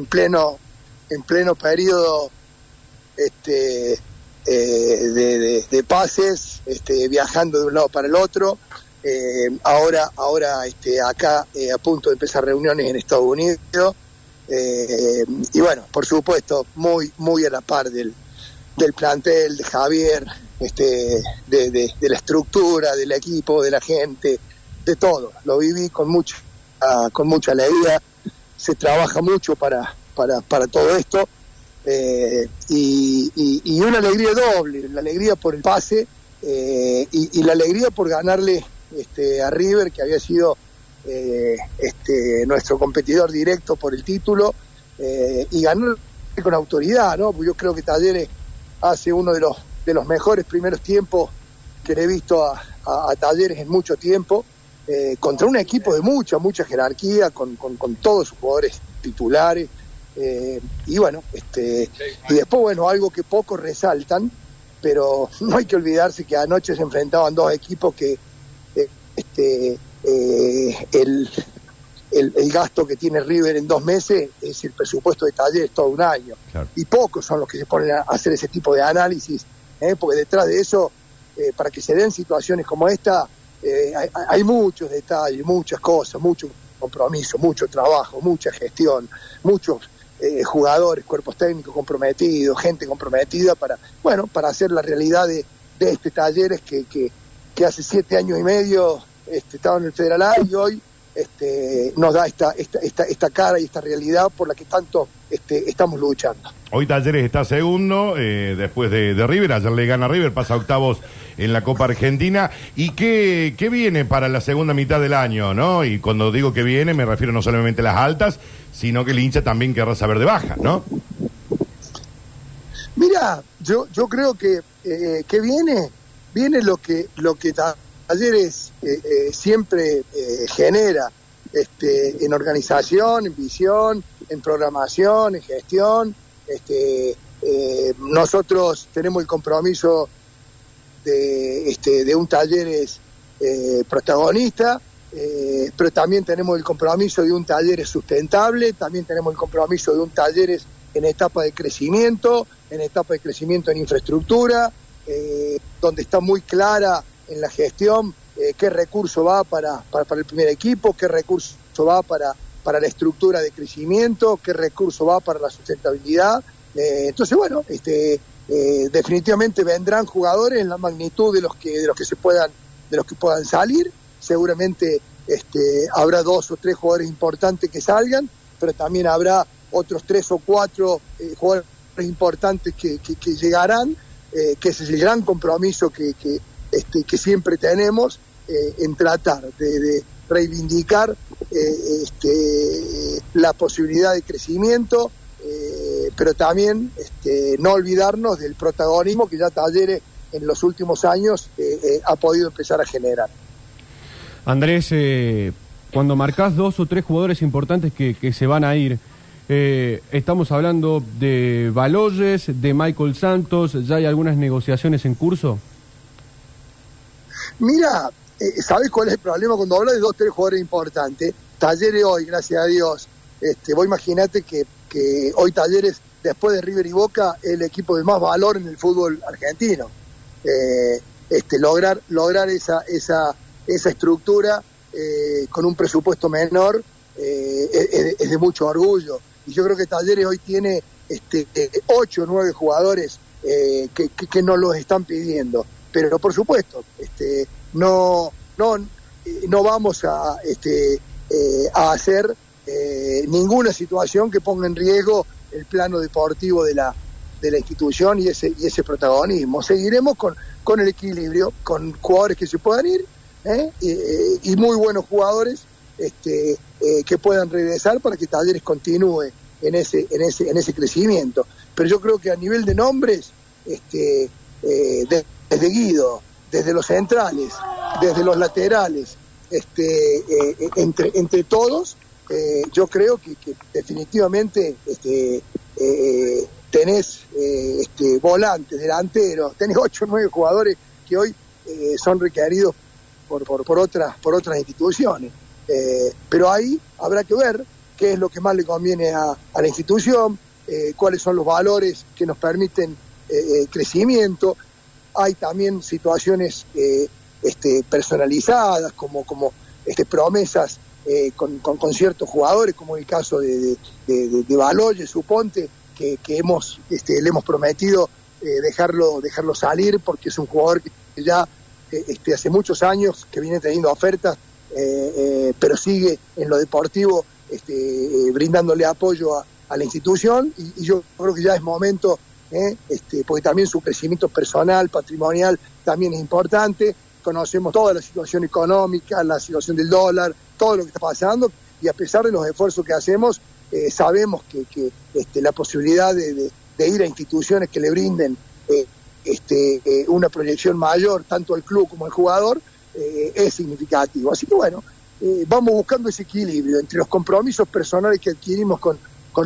en pleno, en pleno periodo este, eh, de, pases, este, viajando de un lado para el otro. Eh, ahora, ahora este, acá eh, a punto de empezar reuniones en Estados Unidos. y bueno, por supuesto, muy, muy a la par del, del plantel, de Javier, este, de, la estructura, del equipo, de la gente, de todo. Lo viví con mucha, con mucha alegría. Se trabaja mucho para, para, para todo esto. Eh, y, una alegría doble, la alegría por el pase eh, y, la alegría por ganarle este, a River, que había sido eh, este, nuestro competidor directo por el título, y ganar con autoridad, ¿no? Yo creo que Talleres hace uno de los, de los mejores primeros tiempos que le he visto a, Talleres en mucho tiempo, contra un equipo de mucha, mucha jerarquía, con, con, con todos sus jugadores titulares, eh, y bueno, este, y después, bueno, algo que pocos resaltan, pero no hay que olvidarse que anoche se enfrentaban dos equipos que eh, este, eh, el, el, gasto que tiene River en dos meses es el presupuesto de talleres todo un año. Y pocos son los que se ponen a hacer ese tipo de análisis, porque detrás de eso, para que se den situaciones como esta, hay, hay muchos detalles, muchas cosas, mucho compromiso, mucho trabajo, mucha gestión, muchos eh, jugadores, cuerpos técnicos comprometidos, gente comprometida para, bueno, para hacer la realidad de, este talleres que, que, que, hace siete años y medio este, estaba en el Federal A y hoy este, nos da esta, esta, esta, esta cara y esta realidad por la que tanto este, estamos luchando. Hoy Talleres está segundo, eh, después de, River, ayer le gana River, pasa octavos en la Copa Argentina. ¿Y qué, qué viene para la segunda mitad del año, no? Y cuando digo que viene, me refiero no solamente a las altas, sino que el hincha también querrá saber de baja, ¿no? Mira, yo, yo creo que, eh, que viene, viene lo que, lo que Talleres eh, eh, siempre genera este, en organización, en visión, en programación, en gestión. Este, nosotros tenemos el compromiso de, este, de un Talleres protagonista eh, pero también tenemos el compromiso de un taller sustentable, también tenemos el compromiso de un taller en etapa de crecimiento, en etapa de crecimiento en infraestructura, eh, donde está muy clara en la gestión eh, qué recurso va para, el primer equipo, qué recurso va para, para la estructura de crecimiento, qué recurso va para la sustentabilidad. entonces, bueno, este, definitivamente vendrán jugadores en la magnitud de los que, de los que se puedan, de los que puedan salir seguramente este, habrá dos o tres jugadores importantes que salgan, pero también habrá otros tres o cuatro eh, jugadores importantes que, llegarán, eh, que ese es el gran compromiso que, que, este, siempre tenemos eh, en tratar de, reivindicar este, la posibilidad de crecimiento, pero también este, no olvidarnos del protagonismo que ya Talleres en los últimos años ha podido empezar a generar. Andrés, eh, cuando marcas dos o tres jugadores importantes que, se van a ir, eh, estamos hablando de Baloyes, de Michael Santos, ¿ya hay algunas negociaciones en curso? Mira, eh, ¿sabes cuál es el problema cuando hablas de dos tres jugadores importantes? Talleres hoy, gracias a Dios, este, vos imaginate que, que hoy Talleres, después de River y Boca, el equipo de más valor en el fútbol argentino. este, lograr, lograr esa, esa esa estructura eh, con un presupuesto menor eh, es, de mucho orgullo. Y yo creo que Talleres hoy tiene este, ocho o nueve jugadores eh, que, que, nos los están pidiendo. Pero por supuesto, este, no, no, no vamos a, este, a hacer ninguna situación que ponga en riesgo el plano deportivo de la, de la institución y ese, y ese protagonismo. Seguiremos con, con el equilibrio, con jugadores que se puedan ir ¿eh? y, muy buenos jugadores este, eh, que puedan regresar para que Talleres continúe en ese, en ese, en ese crecimiento. Pero yo creo que a nivel de nombres, este, eh, desde Guido, desde los centrales, desde los laterales, este, entre, entre todos, yo creo que, definitivamente este, tenés este, volantes, delanteros, tenés ocho o nueve jugadores que hoy son requeridos por, por, por, otras, por otras instituciones. Eh, pero ahí habrá que ver qué es lo que más le conviene a, a la institución, eh, cuáles son los valores que nos permiten eh, crecimiento. Hay también situaciones este, personalizadas, como, como este, promesas con, con, ciertos jugadores, como el caso de, de, de, Baloye, suponte, que, que hemos, este, le hemos prometido dejarlo, dejarlo salir porque es un jugador que ya este, hace muchos años que viene teniendo ofertas, pero sigue en lo deportivo este, brindándole apoyo a la institución y, yo creo que ya es momento, ¿eh? este, porque también su crecimiento personal, patrimonial, también es importante. Conocemos toda la situación económica, la situación del dólar, todo lo que está pasando y a pesar de los esfuerzos que hacemos, eh, sabemos que, este, la posibilidad de, ir a instituciones que le brinden eh, este, una proyección mayor, tanto al club como al jugador, es significativo. Así que bueno, vamos buscando ese equilibrio entre los compromisos personales que adquirimos con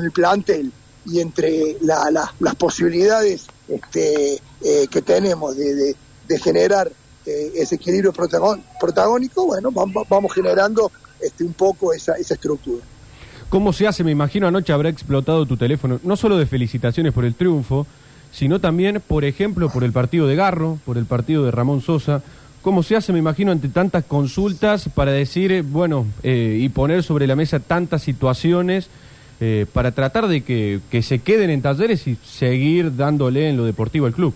el plantel y entre las posibilidades este, eh, que tenemos de, generar eh, ese equilibrio protagónico, bueno, vamos, generando este, un poco esa, esa estructura. ¿Cómo se hace? Me imagino anoche habrá explotado tu teléfono, no solo de felicitaciones por el triunfo, sino también, por ejemplo, por el partido de Garro, por el partido de Ramón Sosa. ¿Cómo se hace, me imagino, ante tantas consultas para decir, bueno, eh, y poner sobre la mesa tantas situaciones eh, para tratar de que, se queden en talleres y seguir dándole en lo deportivo al club?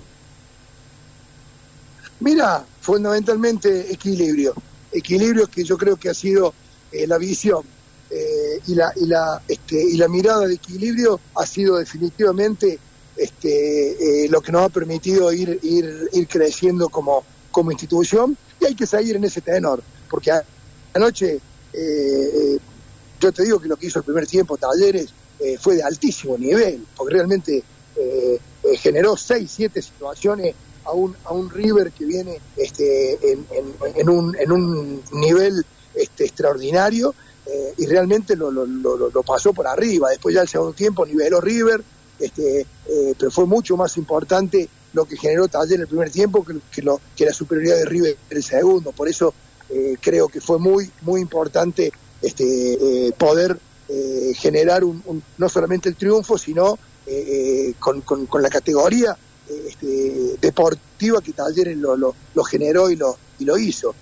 Mira, fundamentalmente equilibrio. Equilibrio que yo creo que ha sido eh, la visión eh, y, la, y, la, este, y la mirada de equilibrio ha sido definitivamente este, lo que nos ha permitido ir, ir, ir creciendo como, como institución y hay que seguir en ese tenor, porque anoche yo te digo que lo que hizo el primer tiempo Talleres eh, fue de altísimo nivel, porque realmente eh, eh, generó seis, siete situaciones a un, a un River que viene este, en, un, en un nivel este, extraordinario y realmente lo, lo, pasó por arriba. Después ya el segundo tiempo niveló River, este, pero fue mucho más importante lo que generó Talleres en el primer tiempo que, que, lo, que la superioridad de River en el segundo. Por eso creo que fue muy, muy importante este, eh, poder eh, generar un, no solamente el triunfo, sino eh, con, la categoría este, deportiva que Talleres lo, generó y lo, hizo.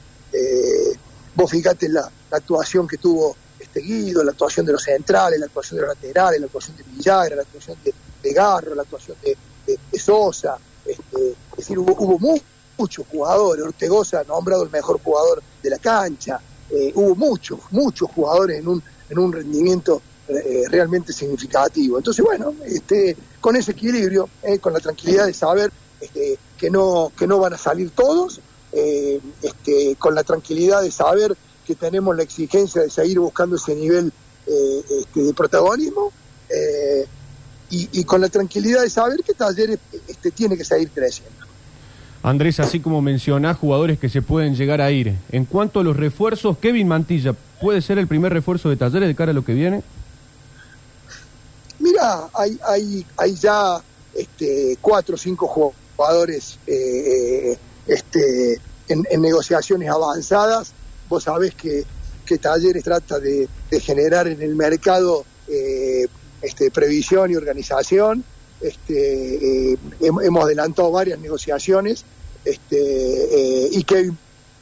vos fijate la, actuación que tuvo este Guido, la actuación de los centrales, la actuación de los laterales, la actuación de Villagra, la actuación de, Garro, la actuación de, de, Sosa. Este, es decir, hubo, hubo muchos jugadores. Ortegoza nombrado el mejor jugador de la cancha. Eh, hubo muchos, muchos jugadores en un, en un rendimiento eh, realmente significativo. Entonces, bueno, este, con ese equilibrio, eh, con la tranquilidad de saber este, que, no, que no van a salir todos, este, con la tranquilidad de saber que tenemos la exigencia de seguir buscando ese nivel este, de protagonismo. Y, con la tranquilidad de saber que Talleres este, tiene que seguir creciendo. Andrés, así como mencionás jugadores que se pueden llegar a ir. En cuanto a los refuerzos, Kevin Mantilla, ¿puede ser el primer refuerzo de Talleres de cara a lo que viene? Mira, hay, hay, hay ya este, cuatro o cinco jugadores eh, este, en, negociaciones avanzadas. Vos sabés que, que Talleres trata de, generar en el mercado eh, este, previsión y organización. Este, eh, hemos adelantado varias negociaciones este, eh, y que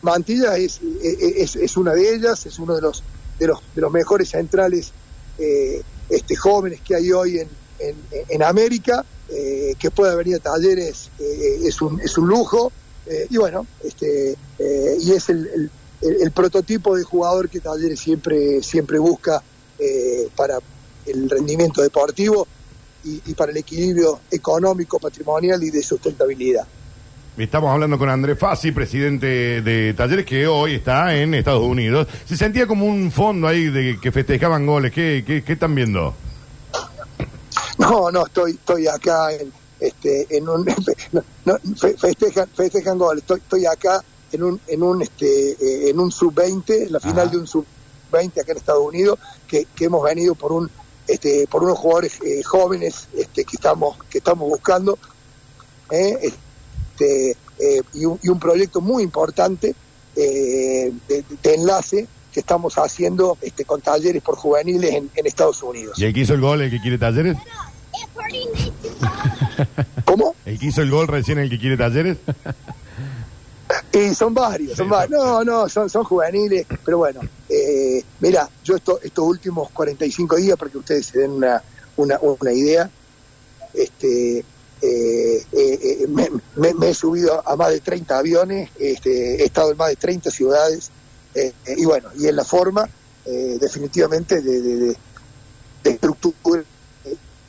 Mantilla es, es, es, una de ellas, es uno de los, de los, de los mejores centrales eh, este, jóvenes que hay hoy en, en, América, que pueda venir a talleres es, un, es un lujo, y bueno, este, y es el, el, prototipo de jugador que talleres siempre, siempre busca para el rendimiento deportivo y, para el equilibrio económico, patrimonial y de sustentabilidad. Estamos hablando con Andrés Fassi, presidente de Talleres, que hoy está en Estados Unidos. Se sentía como un fondo ahí de que festejaban goles. ¿Qué, qué, están viendo? No, no, estoy, estoy acá en, este, en un festejan, festejan goles. Estoy, estoy acá en un, en un, este, eh, en un sub 20, en la final de un sub 20 acá en Estados Unidos, que, que hemos venido por un este, por unos jugadores eh, jóvenes este, que estamos que estamos buscando ¿eh? este, eh, y, un, proyecto muy importante de, enlace que estamos haciendo este, con talleres por juveniles en, en Estados Unidos. ¿Y el que hizo el gol, el que quiere talleres? ¿Cómo? ¿El que hizo el gol recién, el que quiere talleres? Y son varios, son varios. No, no, son, son juveniles, pero bueno, eh, mira, yo esto, estos últimos 45 días, para que ustedes se den una, una, una idea, este, eh, eh, eh, me, me- he subido a más de 30 aviones, este, he estado en más de 30 ciudades, y bueno, y en la forma, definitivamente, de, de, estructura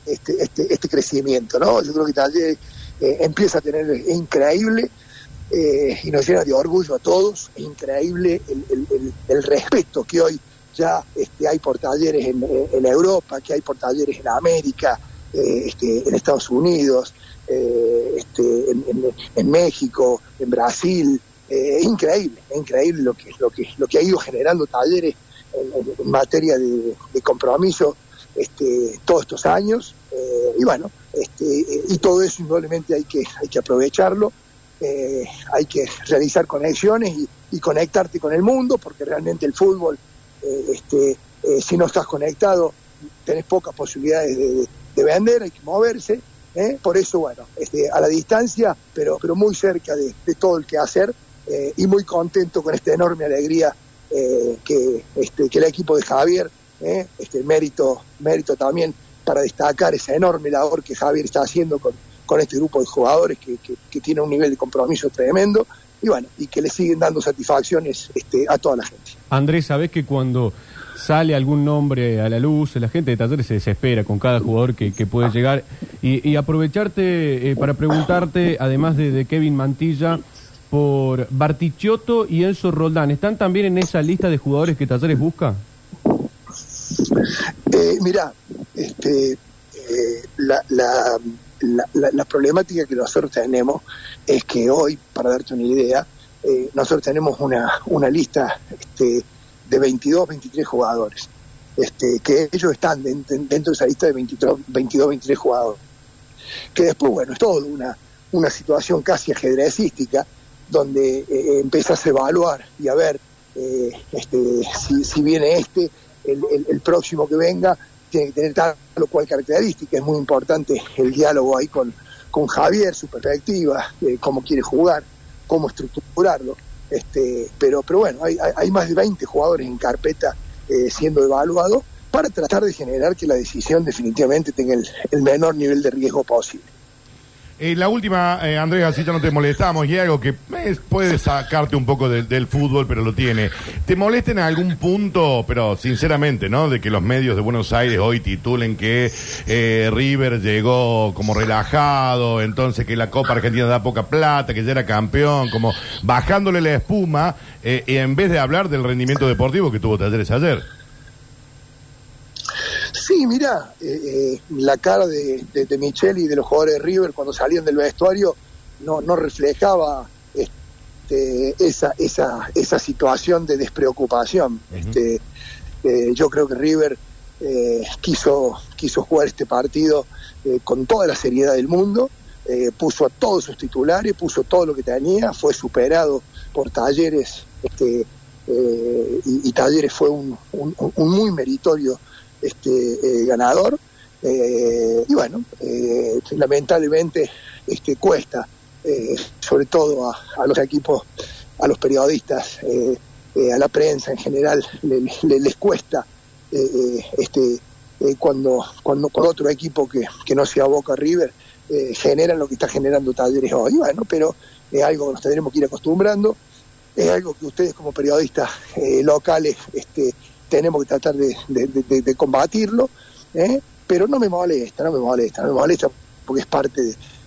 este, este, este crecimiento, ¿no? Yo creo que Talleres eh, empieza a tener, es increíble, eh, y nos llena de orgullo a todos, es increíble el, el- el- respeto que hoy ya este, hay por talleres en, en Europa, que hay por talleres en América, eh, este, en Estados Unidos, eh, este, en, México, en Brasil, eh, es increíble, increíble lo que, lo que, lo que ha ido generando talleres en, materia de, de compromiso este, todos estos años, y bueno, este, y todo eso indudablemente hay que, hay que aprovecharlo, eh, hay que realizar conexiones y, y conectarte con el mundo, porque realmente el fútbol, eh, este, eh, si no estás conectado, tenés pocas posibilidades de, de- de vender, hay que moverse, ¿eh? por eso, bueno, este, a la distancia, pero, pero muy cerca de, todo el que hacer, y muy contento con esta enorme alegría que, este, que el equipo de Javier, este, mérito, mérito también para destacar esa enorme labor que Javier está haciendo con, con este grupo de jugadores que, que, que tiene un nivel de compromiso tremendo y bueno, y que le siguen dando satisfacciones este, a toda la gente. Andrés, ¿sabés que cuando sale algún nombre a la luz, la gente de talleres se desespera con cada jugador que, que puede llegar? Y, y aprovecharte eh, para preguntarte, además de, de Kevin Mantilla, por Bartichotto y Enzo Roldán, ¿están también en esa lista de jugadores que talleres busca? Eh, mira, este, eh, la, la, la, la- problemática que nosotros tenemos es que hoy, para darte una idea, eh, nosotros tenemos una, una lista este, de 22, 23 jugadores, este, que ellos están den- den- dentro de esa lista de 23, 22, 23 jugadores. Que después, bueno, es todo una, una situación casi ajedrecística, donde eh, empiezas a evaluar y a ver eh, este, si, viene este, el- el próximo que venga tiene que tener tal o cual característica. Es muy importante el diálogo ahí con, con Javier, su perspectiva, eh, cómo quiere jugar, cómo estructurarlo. Este, pero, pero bueno, hay, hay- más de 20 jugadores en carpeta eh, siendo evaluados para tratar de generar que la decisión definitivamente tenga el menor nivel de riesgo posible. Eh, la última, eh, Andrés, así ya no te molestamos, y algo que eh, puede sacarte un poco del, fútbol, pero lo tiene. ¿Te molesta en algún punto, pero sinceramente, ¿no? De que los medios de Buenos Aires hoy titulen que eh, River llegó como relajado, entonces que la Copa Argentina da poca plata, que ya era campeón, como bajándole la espuma, en vez de hablar del rendimiento deportivo que tuvo Talleres ayer. Sí, mira, eh, eh, la cara de, de, de Michel y de los jugadores de River cuando salían del vestuario no, no reflejaba este, esa, esa, esa situación de despreocupación. este, eh, yo creo que River quiso, quiso jugar este partido con toda la seriedad del mundo, puso a todos sus titulares, puso todo lo que tenía, fue superado por Talleres, este, eh, y, y Talleres fue un, un- un muy meritorio este, eh, ganador. Eh, y bueno, eh, lamentablemente este, cuesta, sobre todo a, los equipos, a los periodistas, a la prensa en general, le- le- les cuesta este, cuando, cuando con otro equipo que, que no sea Boca River generan lo que está generando Talleres hoy. Bueno, pero es algo que nos tendremos que ir acostumbrando, es algo que ustedes como periodistas locales este, tenemos que tratar de, de- de- de combatirlo, ¿eh? pero no me molesta, no me molesta, no me molesta porque es parte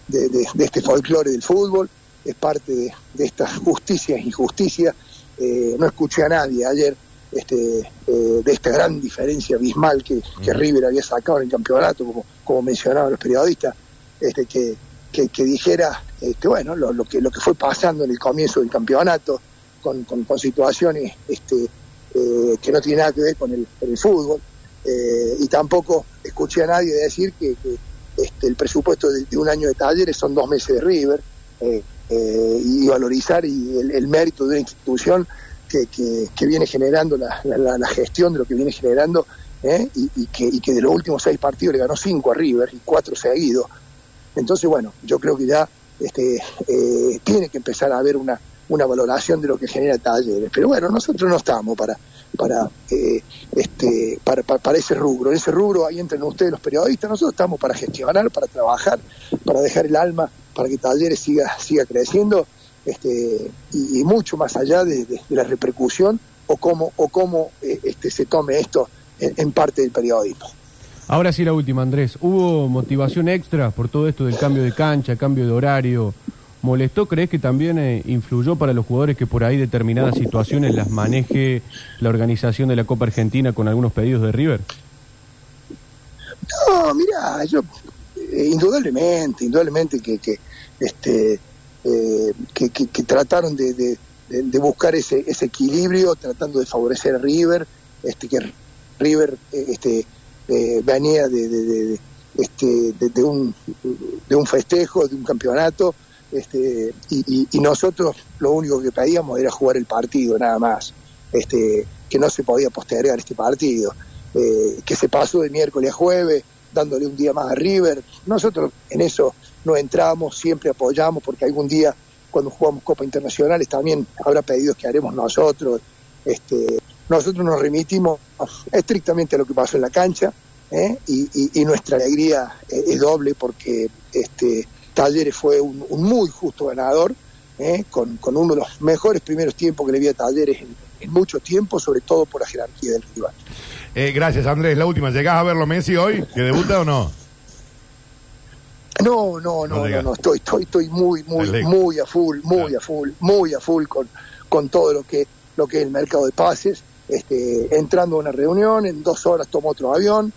de, este folclore del fútbol, es parte de, estas justicias y injusticias. Eh, no escuché a nadie ayer este, eh, de esta gran diferencia abismal que, que River había sacado en el campeonato, como, como mencionaban los periodistas, este, que, que, que dijera este, bueno, lo, lo que, lo que fue pasando en el comienzo del campeonato, con, con, con situaciones este, eh, que no tienen nada que ver con el, con el fútbol. Eh, y tampoco escuché a nadie decir que, que, este, el presupuesto de, un año de talleres son dos meses de River eh, eh, y valorizar y el, mérito de una institución que, que- viene generando la, la- la gestión de lo que viene generando ¿eh? y, y que, y que de los últimos seis partidos le ganó cinco a River y cuatro seguidos. Entonces, bueno, yo creo que ya este, eh, tiene que empezar a haber una, una valoración de lo que genera Talleres. Pero bueno, nosotros no estamos para para, eh, este, para, para, para ese rubro. En ese rubro ahí entran ustedes los periodistas, nosotros estamos para gestionar, para trabajar, para dejar el alma, para que Talleres siga, siga creciendo este, y, mucho más allá de, de- de la repercusión o cómo, o cómo eh, este, se tome esto en parte del periodismo. Ahora sí la última, Andrés. ¿Hubo motivación extra por todo esto del cambio de cancha, cambio de horario? ¿Molestó? ¿Crees que también eh, influyó para los jugadores que por ahí determinadas situaciones las maneje la organización de la Copa Argentina con algunos pedidos de River? No, mira, yo eh, indudablemente, indudablemente que, que este eh, que, que- que trataron de, de- buscar ese, ese equilibrio, tratando de favorecer a River, este que River eh, este venía de- de- este de, de un de un festejo, de un campeonato, este y, y- y nosotros lo único que pedíamos era jugar el partido, nada más, este que no se podía postergar este partido eh, que se pasó de miércoles a jueves, dándole un día más a River. Nosotros en eso no entramos, siempre apoyamos, porque algún día cuando jugamos Copa Internacionales también habrá pedidos que haremos nosotros. Este, nosotros nos remitimos estrictamente a lo que pasó en la cancha ¿eh? y, y- nuestra alegría eh, es doble porque este, Talleres fue un, un muy justo ganador, ¿eh? con, con uno de los mejores primeros tiempos que le vi a Talleres en, en mucho tiempo, sobre todo por la jerarquía del rival. Eh, gracias, Andrés. La última, ¿llegás a verlo Messi hoy? ¿Que debuta o no? No, no, No no, no, digas. no, estoy, estoy, estoy muy, muy, muy a full, muy Claro. a full, muy a full con, con todo lo que, lo que es el mercado de pases. Este, entrando a una reunión, en dos horas tomo otro avión,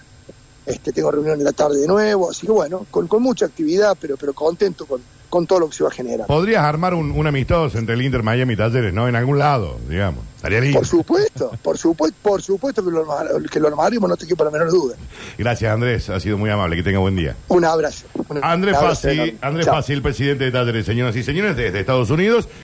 este, tengo reunión en la tarde de nuevo, así que bueno, con, con mucha actividad, pero, pero contento con, con todo lo que se va a generar. Podrías armar un, un amistoso entre el Inter Miami y Talleres, ¿no? En algún lado, digamos. Estaría lindo. Por supuesto, por supuesto, por supuesto que lo, que lo armaremos, no te quepa la menor duda. Gracias, Andrés. Ha sido muy amable. Que tenga buen día. Un abrazo. un Andrés abrazo Fassi, enorme. Andrés el presidente de Talleres, señoras y señores, desde Estados Unidos.